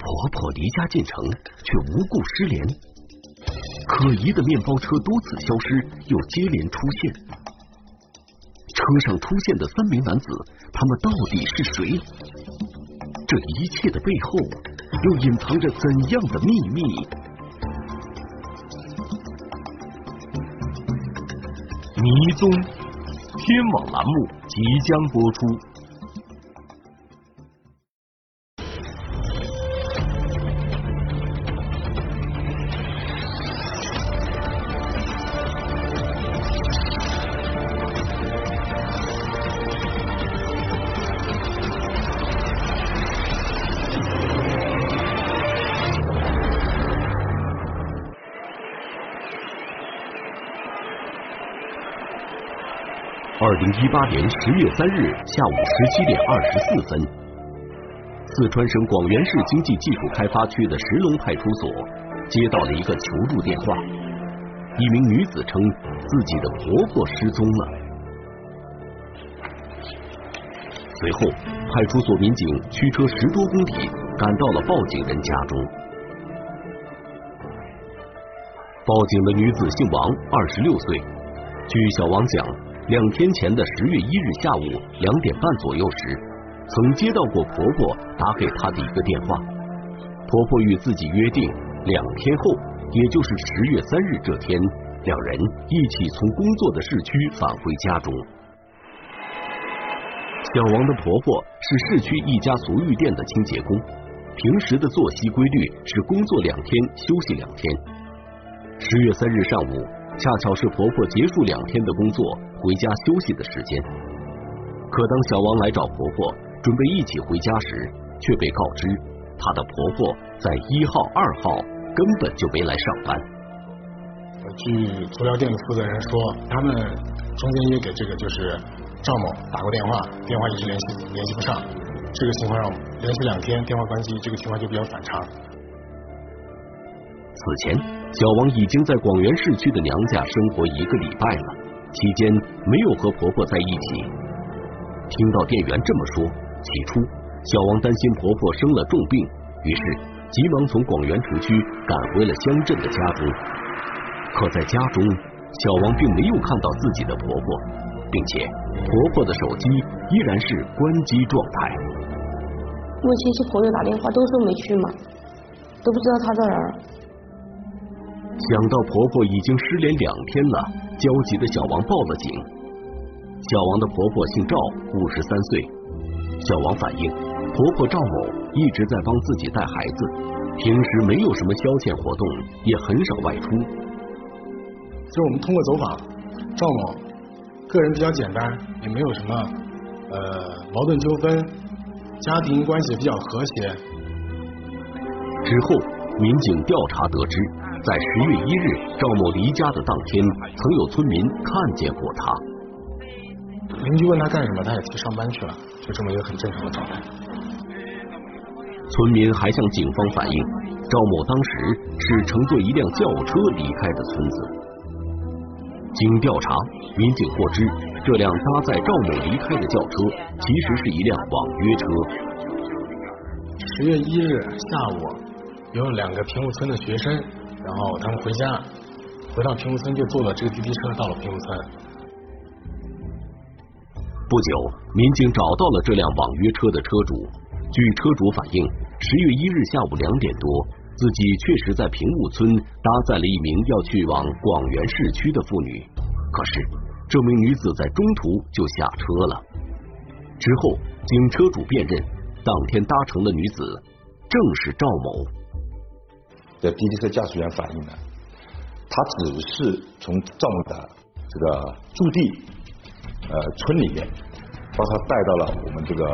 婆婆离家进城，却无故失联。可疑的面包车多次消失，又接连出现。车上出现的三名男子，他们到底是谁？这一切的背后，又隐藏着怎样的秘密？迷踪，天网栏目即将播出。二零一八年十月三日下午十七点二十四分，四川省广元市经济技术开发区的石龙派出所接到了一个求助电话，一名女子称自己的婆婆失踪了。随后，派出所民警驱车十多公里赶到了报警人家中。报警的女子姓王，二十六岁。据小王讲。两天前的十月一日下午两点半左右时，曾接到过婆婆打给她的一个电话。婆婆与自己约定，两天后，也就是十月三日这天，两人一起从工作的市区返回家中。小王的婆婆是市区一家足浴店的清洁工，平时的作息规律是工作两天休息两天。十月三日上午。恰巧是婆婆结束两天的工作回家休息的时间，可当小王来找婆婆准备一起回家时，却被告知她的婆婆在一号、二号根本就没来上班。据足疗店的负责人说，他们中间也给这个就是赵某打过电话，电话一直联系联系不上，这个情况让连续两天电话关机，这个情况就比较反常。此前。小王已经在广元市区的娘家生活一个礼拜了，期间没有和婆婆在一起。听到店员这么说，起初小王担心婆婆生了重病，于是急忙从广元城区赶回了乡镇的家中。可在家中，小王并没有看到自己的婆婆，并且婆婆的手机依然是关机状态。问亲戚朋友打电话都说没去嘛，都不知道她在哪儿。想到婆婆已经失联两天了，焦急的小王报了警。小王的婆婆姓赵，五十三岁。小王反映，婆婆赵某一直在帮自己带孩子，平时没有什么消遣活动，也很少外出。就我们通过走访，赵某个人比较简单，也没有什么呃矛盾纠纷，家庭关系比较和谐。之后，民警调查得知。在十月一日赵某离家的当天，曾有村民看见过他。邻居问他干什么，他也去上班去了，就这么一个很正常的状态。村民还向警方反映，赵某当时是乘坐一辆轿车离开的村子。经调查，民警获知，这辆搭载赵某离开的轿车其实是一辆网约车。十月一日下午，有两个平户村的学生。然后他们回家，回到平武村就坐了这个滴滴车到了平武村。不久，民警找到了这辆网约车的车主。据车主反映，十月一日下午两点多，自己确实在平武村搭载了一名要去往广元市区的妇女。可是，这名女子在中途就下车了。之后，经车主辨认，当天搭乘的女子正是赵某。的滴滴车驾驶员反映呢，他只是从赵某的这个驻地呃村里面把他带到了我们这个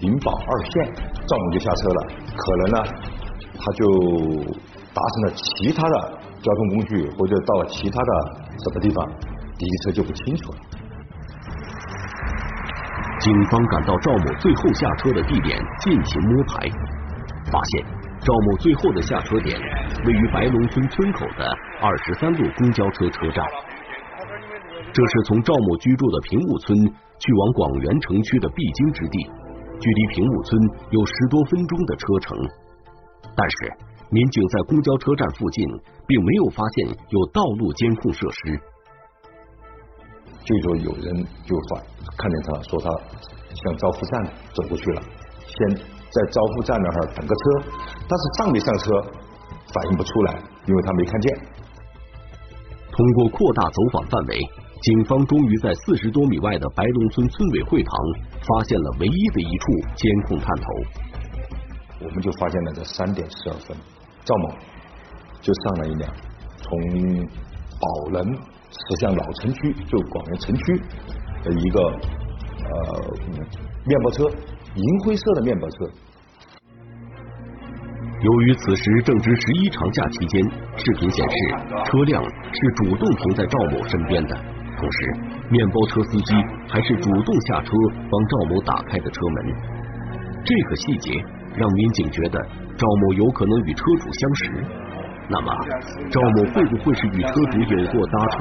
灵宝二线，赵某就下车了。可能呢，他就搭乘了其他的交通工具，或者到了其他的什么地方，滴滴车就不清楚了。警方赶到赵某最后下车的地点进行摸排，发现。赵某最后的下车点位于白龙村村口的二十三路公交车车站，这是从赵某居住的平雾村去往广元城区的必经之地，距离平雾村有十多分钟的车程。但是民警在公交车站附近并没有发现有道路监控设施。就说有人就发看见他说他向招富站走过去了，先在招呼站那儿等个车，但是上没上车反应不出来，因为他没看见。通过扩大走访范围，警方终于在四十多米外的白龙村村委会旁发现了唯一的一处监控探头。我们就发现了在三点十二分，赵某就上了一辆从宝能。驶向老城区，就广元城区的一个呃面包车，银灰色的面包车。由于此时正值十一长假期间，视频显示车辆是主动停在赵某身边的，同时面包车司机还是主动下车帮赵某打开的车门。这个细节让民警觉得赵某有可能与车主相识。那么，赵某会不会是与车主有过搭车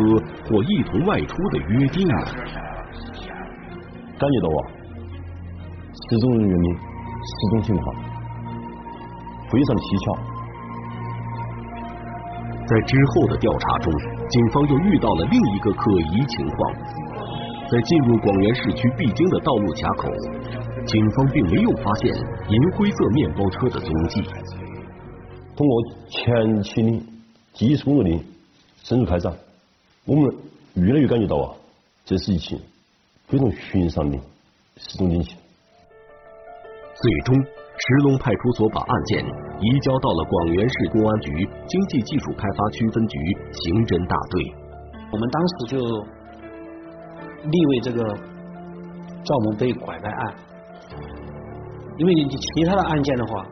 或一同外出的约定呢？感觉到啊，失踪人员的失踪情况非常蹊跷。在之后的调查中，警方又遇到了另一个可疑情况：在进入广元市区必经的道路卡口，警方并没有发现银灰色面包车的踪迹。通过前期的技术工作的深入开展，我们越来越感觉到啊，这是一起非常寻常的失踪警情。最终，石龙派出所把案件移交到了广元市公安局经济技术开发区分局刑侦大队。我们当时就立为这个赵某被拐卖案，因为你其他的案件的话。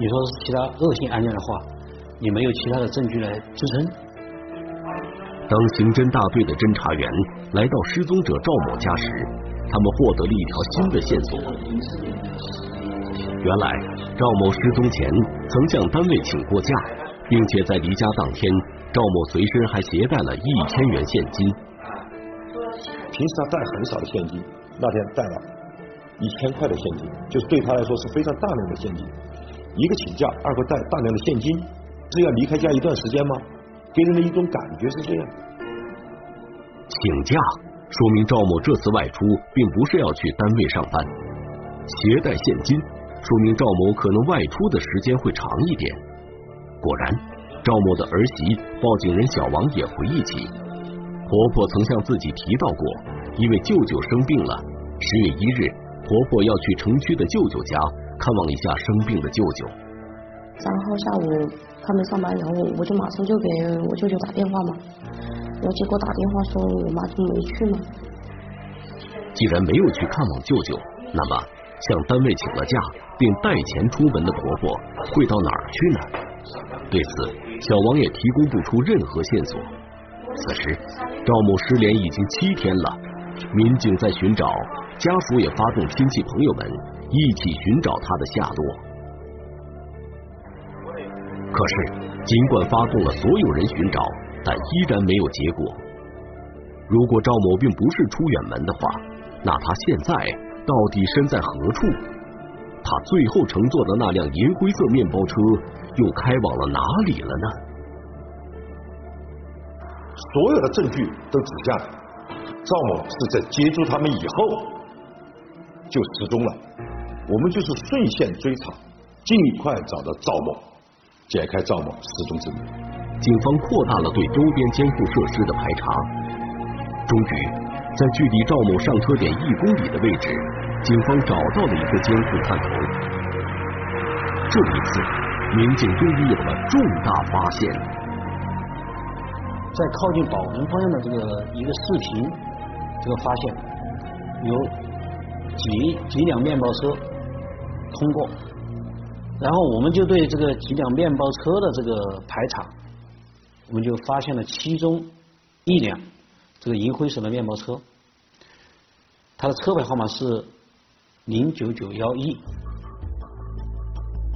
你说是其他恶性案件的话，你没有其他的证据来支撑。当刑侦大队的侦查员来到失踪者赵某家时，他们获得了一条新的线索。原来赵某失踪前曾向单位请过假，并且在离家当天，赵某随身还携带了一千元现金。平时他带很少的现金，那天带了一千块的现金，就是对他来说是非常大量的现金。一个请假，二个带大量的现金，是要离开家一段时间吗？给人的一种感觉是这样。请假说明赵某这次外出并不是要去单位上班。携带现金说明赵某可能外出的时间会长一点。果然，赵某的儿媳报警人小王也回忆起，婆婆曾向自己提到过，因为舅舅生病了，十月一日，婆婆要去城区的舅舅家。看望一下生病的舅舅。然后下午他们上班，然后我就马上就给我舅舅打电话嘛。然后结果打电话说我妈就没去嘛。既然没有去看望舅舅，那么向单位请了假并带钱出门的婆婆会到哪儿去呢？对此，小王也提供不出任何线索。此时，赵某失联已经七天了，民警在寻找，家属也发动亲戚朋友们。一起寻找他的下落。可是，尽管发动了所有人寻找，但依然没有结果。如果赵某并不是出远门的话，那他现在到底身在何处？他最后乘坐的那辆银灰色面包车又开往了哪里了呢？所有的证据都指向赵某是在接住他们以后就失踪了。我们就是顺线追查，尽快找到赵某，解开赵某失踪之谜。警方扩大了对周边监控设施的排查，终于在距离赵某上车点一公里的位置，警方找到了一个监控探头。这一次，民警终于有了重大发现，在靠近宝能方向的这个一个视频，这个发现有几几辆面包车。通过，然后我们就对这个几辆面包车的这个排查，我们就发现了其中一辆这个银灰色的面包车，它的车牌号码是零九九幺一。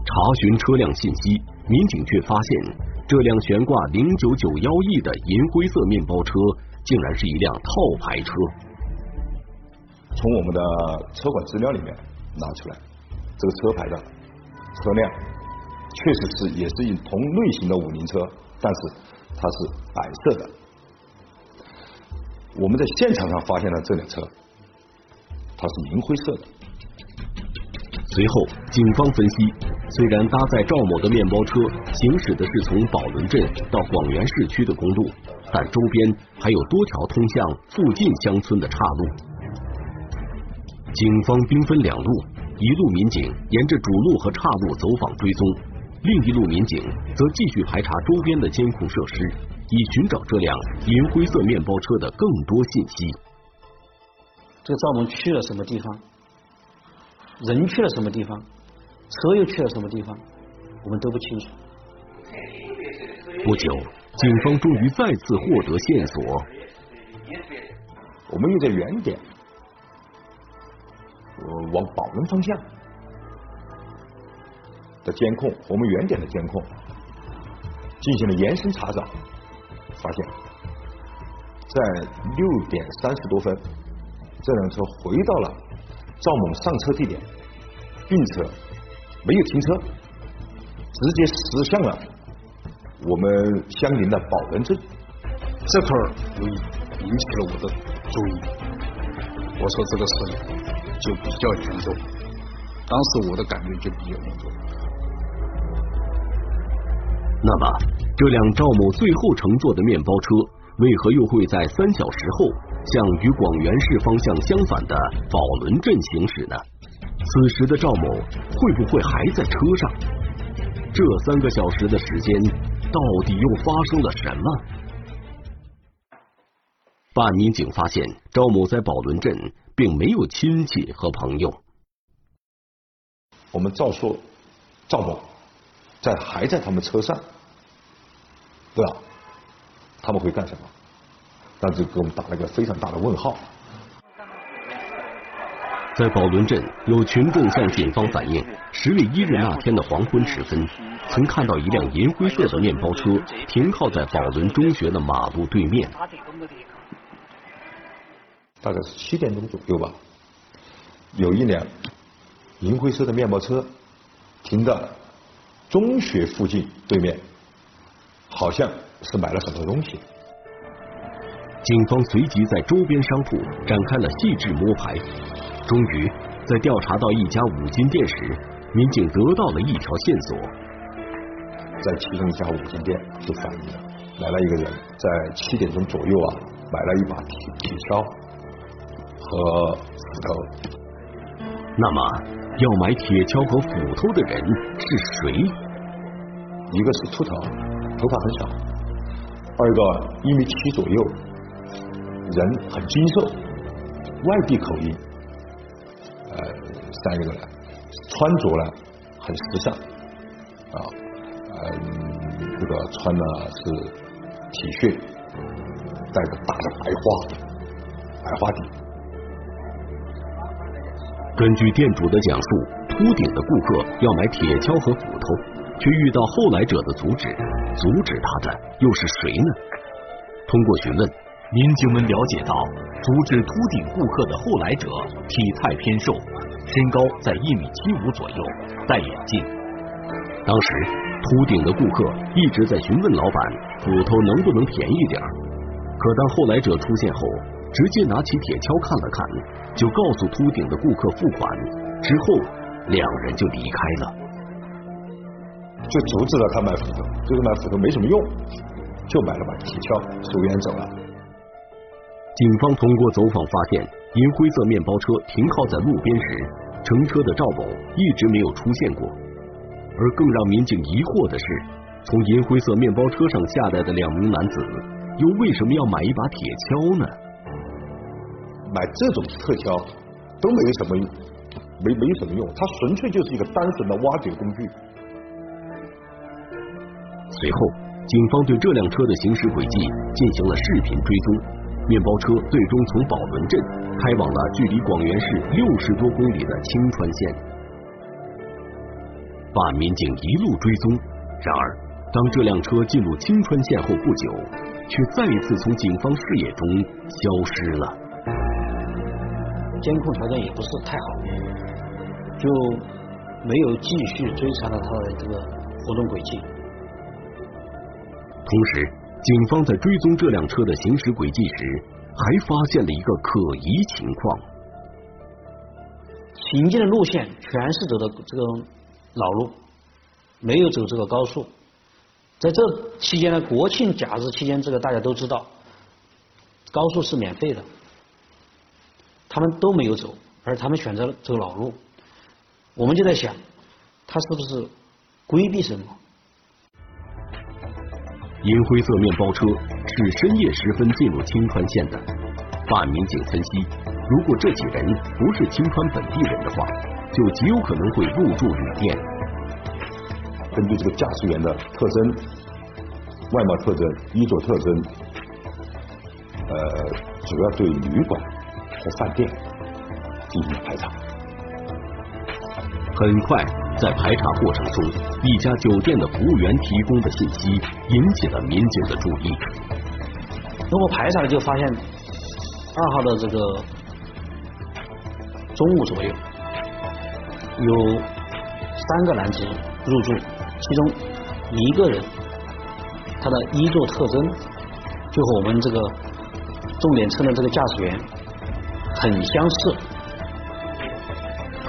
查询车辆信息，民警却发现这辆悬挂零九九幺一的银灰色面包车，竟然是一辆套牌车。从我们的车管资料里面拿出来。这个车牌的车辆确实是也是一同类型的五菱车，但是它是白色的。我们在现场上发现了这辆车，它是银灰色的。随后，警方分析，虽然搭载赵某的面包车行驶的是从宝轮镇到广元市区的公路，但周边还有多条通向附近乡村的岔路。警方兵分两路，一路民警沿着主路和岔路走访追踪，另一路民警则继续排查周边的监控设施，以寻找这辆银灰色面包车的更多信息。这赵某去了什么地方？人去了什么地方？车又去了什么地方？我们都不清楚。不久，警方终于再次获得线索。我们又在原点，呃，往宝龙方向的监控，我们原点的监控进行了延伸查找，发现，在六点三十多分，这辆车回到了赵某上车地点，并且没有停车，直接驶向了我们相邻的宝轮镇。这块儿就引起了我的注意。我说这个事就比较严重，当时我的感觉就比较严重。那么，这辆赵某最后乘坐的面包车，为何又会在三小时后向与广元市方向相反的宝轮镇行驶呢？此时的赵某会不会还在车上？这三个小时的时间，到底又发生了什么？办案民警发现，赵某在宝轮镇并没有亲戚和朋友。我们照说赵某在还在他们车上，对吧？他们会干什么？但是给我们打了一个非常大的问号。在宝轮镇，有群众向警方反映，十月一日那天的黄昏时分，曾看到一辆银灰色的面包车停靠在宝轮中学的马路对面。大概是七点钟左右吧，有一辆银灰色的面包车停在中学附近对面，好像是买了什么东西。警方随即在周边商铺展开了细致摸排，终于在调查到一家五金店时，民警得到了一条线索。在其中一家五金店就反映了，来了一个人，在七点钟左右啊，买了一把铁铁锹和斧头。那么，要买铁锹和斧头的人是谁？一个是秃头，头发很少；二个一米七左右，人很精瘦，外地口音。呃，三个呢，穿着呢很时尚啊，嗯，这个穿的是 T 恤，带着大的白花，白花底。根据店主的讲述，秃顶的顾客要买铁锹和斧头，却遇到后来者的阻止，阻止他的又是谁呢？通过询问，民警们了解到，阻止秃顶顾客的后来者体态偏瘦，身高在一米七五左右，戴眼镜。当时，秃顶的顾客一直在询问老板斧头能不能便宜点儿，可当后来者出现后，直接拿起铁锹看了看，就告诉秃顶的顾客付款，之后两人就离开了。就阻止了他买斧头，就是买斧头没什么用，就买了把铁锹，随远走了。警方通过走访发现，银灰色面包车停靠在路边时，乘车的赵某一直没有出现过。而更让民警疑惑的是，从银灰色面包车上下来的两名男子，又为什么要买一把铁锹呢？买这种特锹都没什么没没什么用，它纯粹就是一个单纯的挖掘工具。随后，警方对这辆车的行驶轨迹进行了视频追踪，面包车最终从宝轮镇开往了距离广元市六十多公里的青川县。办案民警一路追踪，然而当这辆车进入青川县后不久，却再一次从警方视野中消失了。监控条件也不是太好，就没有继续追查到他的这个活动轨迹。同时，警方在追踪这辆车的行驶轨迹时，还发现了一个可疑情况：行进的路线全是走的这个老路，没有走这个高速。在这期间呢，国庆假日期间，这个大家都知道，高速是免费的，他们都没有走，而他们选择了走老路。我们就在想，他是不是规避什么？银灰色面包车是深夜时分进入青川县的。办案民警分析，如果这几人不是青川本地人的话，就极有可能会入住旅店。根据这个驾驶员的特征、外貌特征、衣着特征，呃，主要对旅馆和饭店进行排查。很快，在排查过程中，一家酒店的服务员提供的信息引起了民警的注意。那么排查，就发现二号的这个中午左右，有三个男子入住，其中一个人他的衣着特征就和我们这个重点车的这个驾驶员很相似。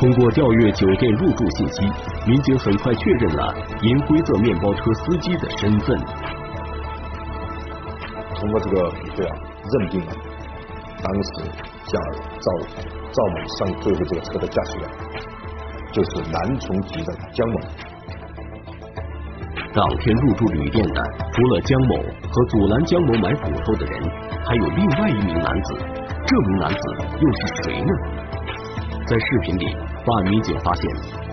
通过调阅酒店入住信息，民警很快确认了银灰色面包车司机的身份。通过这个比对啊，认定了当时驾赵赵某上最后这个车的驾驶员就是南充籍的江某。当天入住旅店的，除了江某和阻拦江某买骨头的人，还有另外一名男子。这名男子又是谁呢？在视频里，办案民警发现，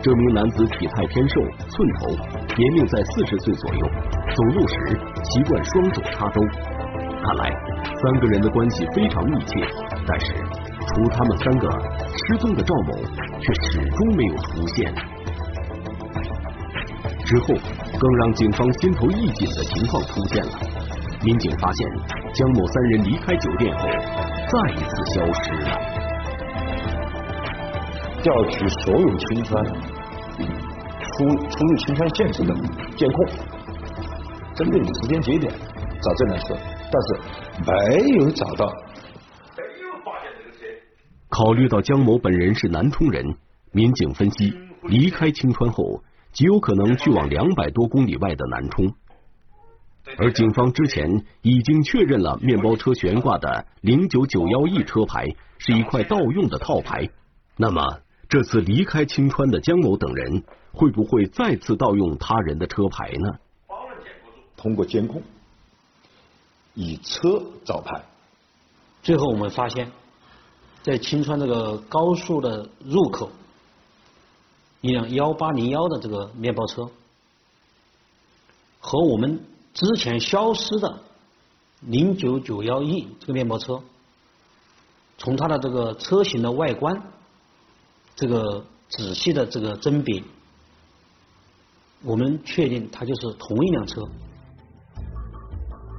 这名男子体态偏瘦，寸头，年龄在四十岁左右，走路时习惯双手插兜。看来三个人的关系非常密切，但是除他们三个，失踪的赵某却始终没有出现。之后，更让警方心头一紧的情况出现了。民警发现，江某三人离开酒店后，再一次消失了。调取所有青川出出入青川县城的监控，针对你时间节点找这辆车，但是没有找到。考虑到江某本人是南充人，民警分析，离开青川后，极有可能去往两百多公里外的南充。而警方之前已经确认了面包车悬挂的零九九幺 E 车牌是一块盗用的套牌，那么这次离开青川的江某等人会不会再次盗用他人的车牌呢？通过监控，以车找牌，最后我们发现，在青川这个高速的入口，一辆幺八零幺的这个面包车，和我们之前消失的零九九幺 E 这个面包车，从它的这个车型的外观，这个仔细的这个甄别，我们确定它就是同一辆车。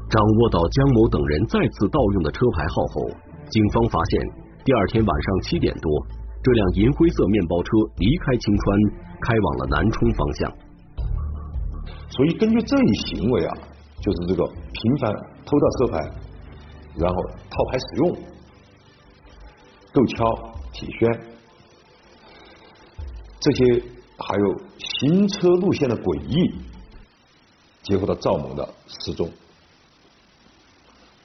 掌握到江某等人再次盗用的车牌号后，警方发现第二天晚上七点多，这辆银灰色面包车离开青川，开往了南充方向。所以根据这一行为啊，就是这个频繁偷盗车牌，然后套牌使用、购敲、体宣这些，还有行车路线的诡异，结合到赵某的失踪，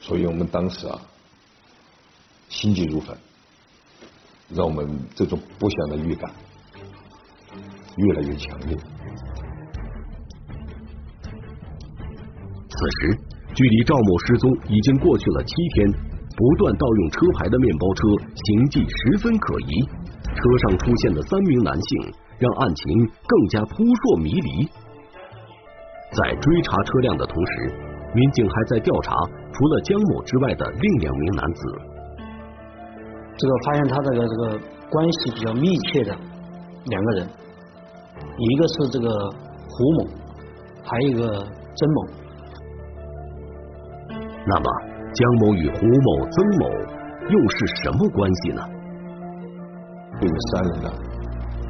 所以我们当时啊心急如焚，让我们这种不祥的预感越来越强烈。此时，距离赵某失踪已经过去了七天，不断盗用车牌的面包车行迹十分可疑，车上出现的三名男性让案情更加扑朔迷离。在追查车辆的同时，民警还在调查除了江某之外的另两名男子。这个发现他这个这个关系比较密切的两个人，一个是这个胡某，还有一个曾某。那么，江某与胡某、曾某又是什么关系呢？对这三人呢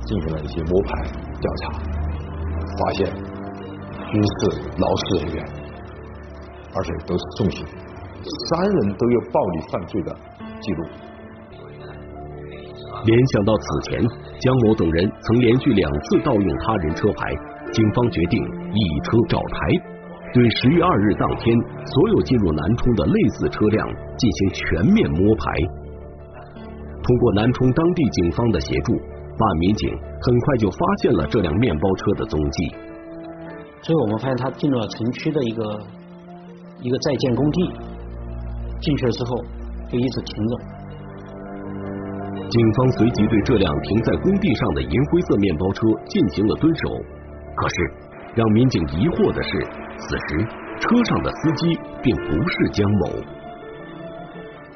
进行了一些摸排调查，发现均是劳事人员，而且都是重刑，三人都有暴力犯罪的记录。联想到此前江某等人曾连续两次盗用他人车牌，警方决定以车找台，对十月二日当天所有进入南充的类似车辆进行全面摸排。通过南充当地警方的协助，办案民警很快就发现了这辆面包车的踪迹。所以我们发现他进入了城区的一个一个在建工地，进去了之后就一直停着。警方随即对这辆停在工地上的银灰色面包车进行了蹲守，可是让民警疑惑的是，此时车上的司机并不是江某。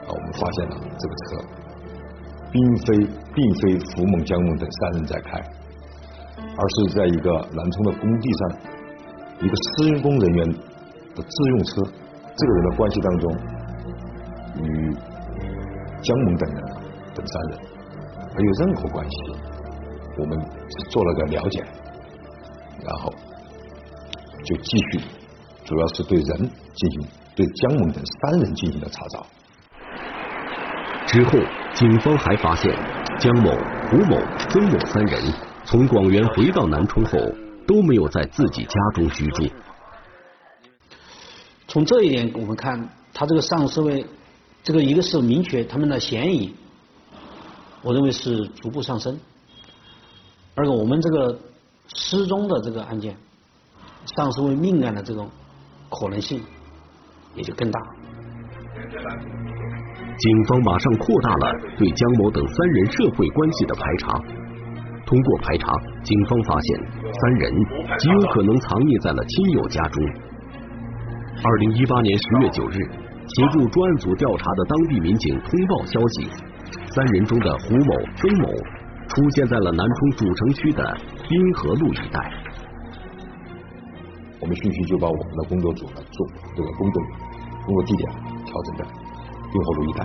啊，我们发现了这个车并非并非胡某、江某等三人在开，而是在一个南充的工地上一个施工人员的自用车。这个人的关系当中，与江某等人等三人没有任何关系。我们是做了个了解，然后就继续，主要是对人进行对江某等三人进行了查找。之后，警方还发现江某、胡某、曾某三人从广元回到南充后都没有在自己家中居住。从这一点我们看，他这个上升为这个一个是明确他们的嫌疑，我认为是逐步上升。二个我们这个失踪的这个案件，上升为命案的这种可能性也就更大。警方马上扩大了对江某等三人社会关系的排查。通过排查，警方发现三人极有可能藏匿在了亲友家中。二零一八年十月九日，协助专案组调查的当地民警通报消息，三人中的胡某、曾某出现在了南充主城区的滨河路一带。我们迅速就把我们的工作组呢做这个工作工作地点调整在滨河路一带，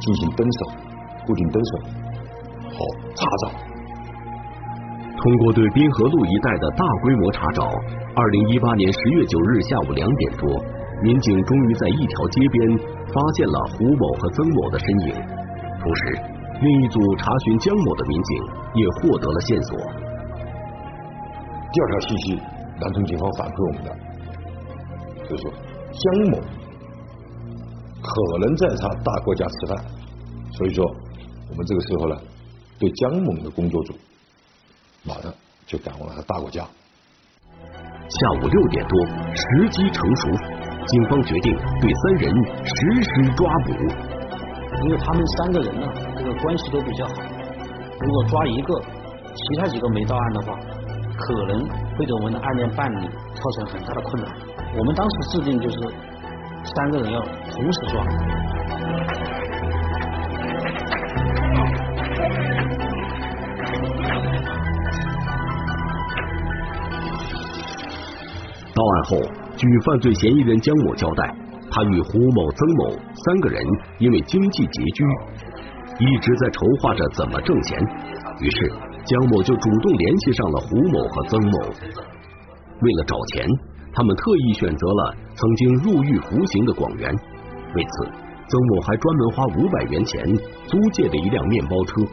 进行蹲守、固定蹲守和查找。通过对滨河路一带的大规模查找，二零一八年十月九日下午两点多，民警终于在一条街边发现了胡某和曾某的身影。同时，另一组查询江某的民警也获得了线索。第二条信息，南充警方反馈我们的，就是说江某可能在他大国家吃饭，所以说我们这个时候呢，对江某的工作组。马上就赶往了他大国家。下午六点多，时机成熟，警方决定对三人实施抓捕。因为他们三个人呢，这个关系都比较好，如果抓一个，其他几个没到案的话，可能会对我们的案件办理造成很大的困难。我们当时制定就是三个人要同时抓。到案后，据犯罪嫌疑人江某交代，他与胡某、曾某三个人因为经济拮据，一直在筹划着怎么挣钱。于是，江某就主动联系上了胡某和曾某。为了找钱，他们特意选择了曾经入狱服刑的广元。为此，曾某还专门花五百元钱租借了一辆面包车。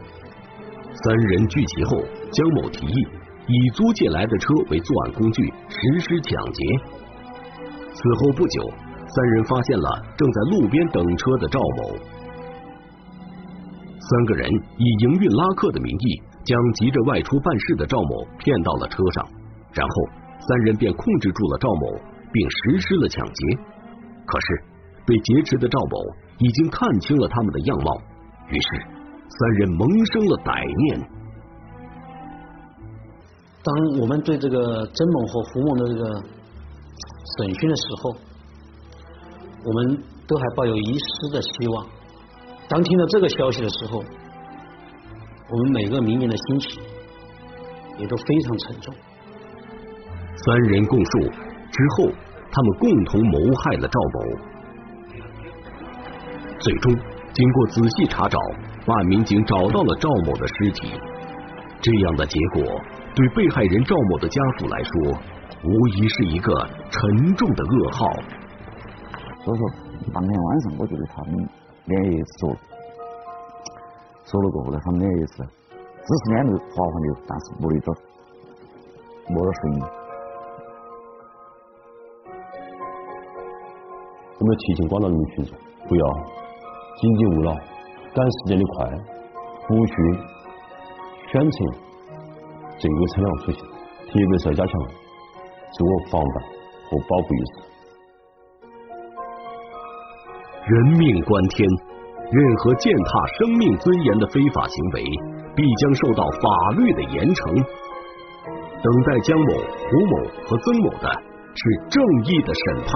三人聚齐后，江某提议。以租借来的车为作案工具实施抢劫。此后不久，三人发现了正在路边等车的赵某。三个人以营运拉客的名义，将急着外出办事的赵某骗到了车上，然后三人便控制住了赵某，并实施了抢劫。可是被劫持的赵某已经看清了他们的样貌，于是三人萌生了歹念。当我们对这个曾某和胡某的这个审讯的时候，我们都还抱有一丝的希望。当听到这个消息的时候，我们每个民警的心情也都非常沉重。三人供述之后，他们共同谋害了赵某。最终，经过仔细查找，办案民警找到了赵某的尸体。这样的结果。对被害人赵某的家属来说，无疑是一个沉重的噩耗。所以说，当天晚上我觉得他们脸也熟了，熟了过后呢，他们脸也是，只是脸都滑滑的，但是没得着，没得声音。我们提醒广大人民群众，不要紧急勿扰、赶时间的快，不去选择这个车辆出行，特别是要加强自我防范和保护意识。人命关天，任何践踏生命尊严的非法行为，必将受到法律的严惩。等待江某、胡某和曾某的是正义的审判。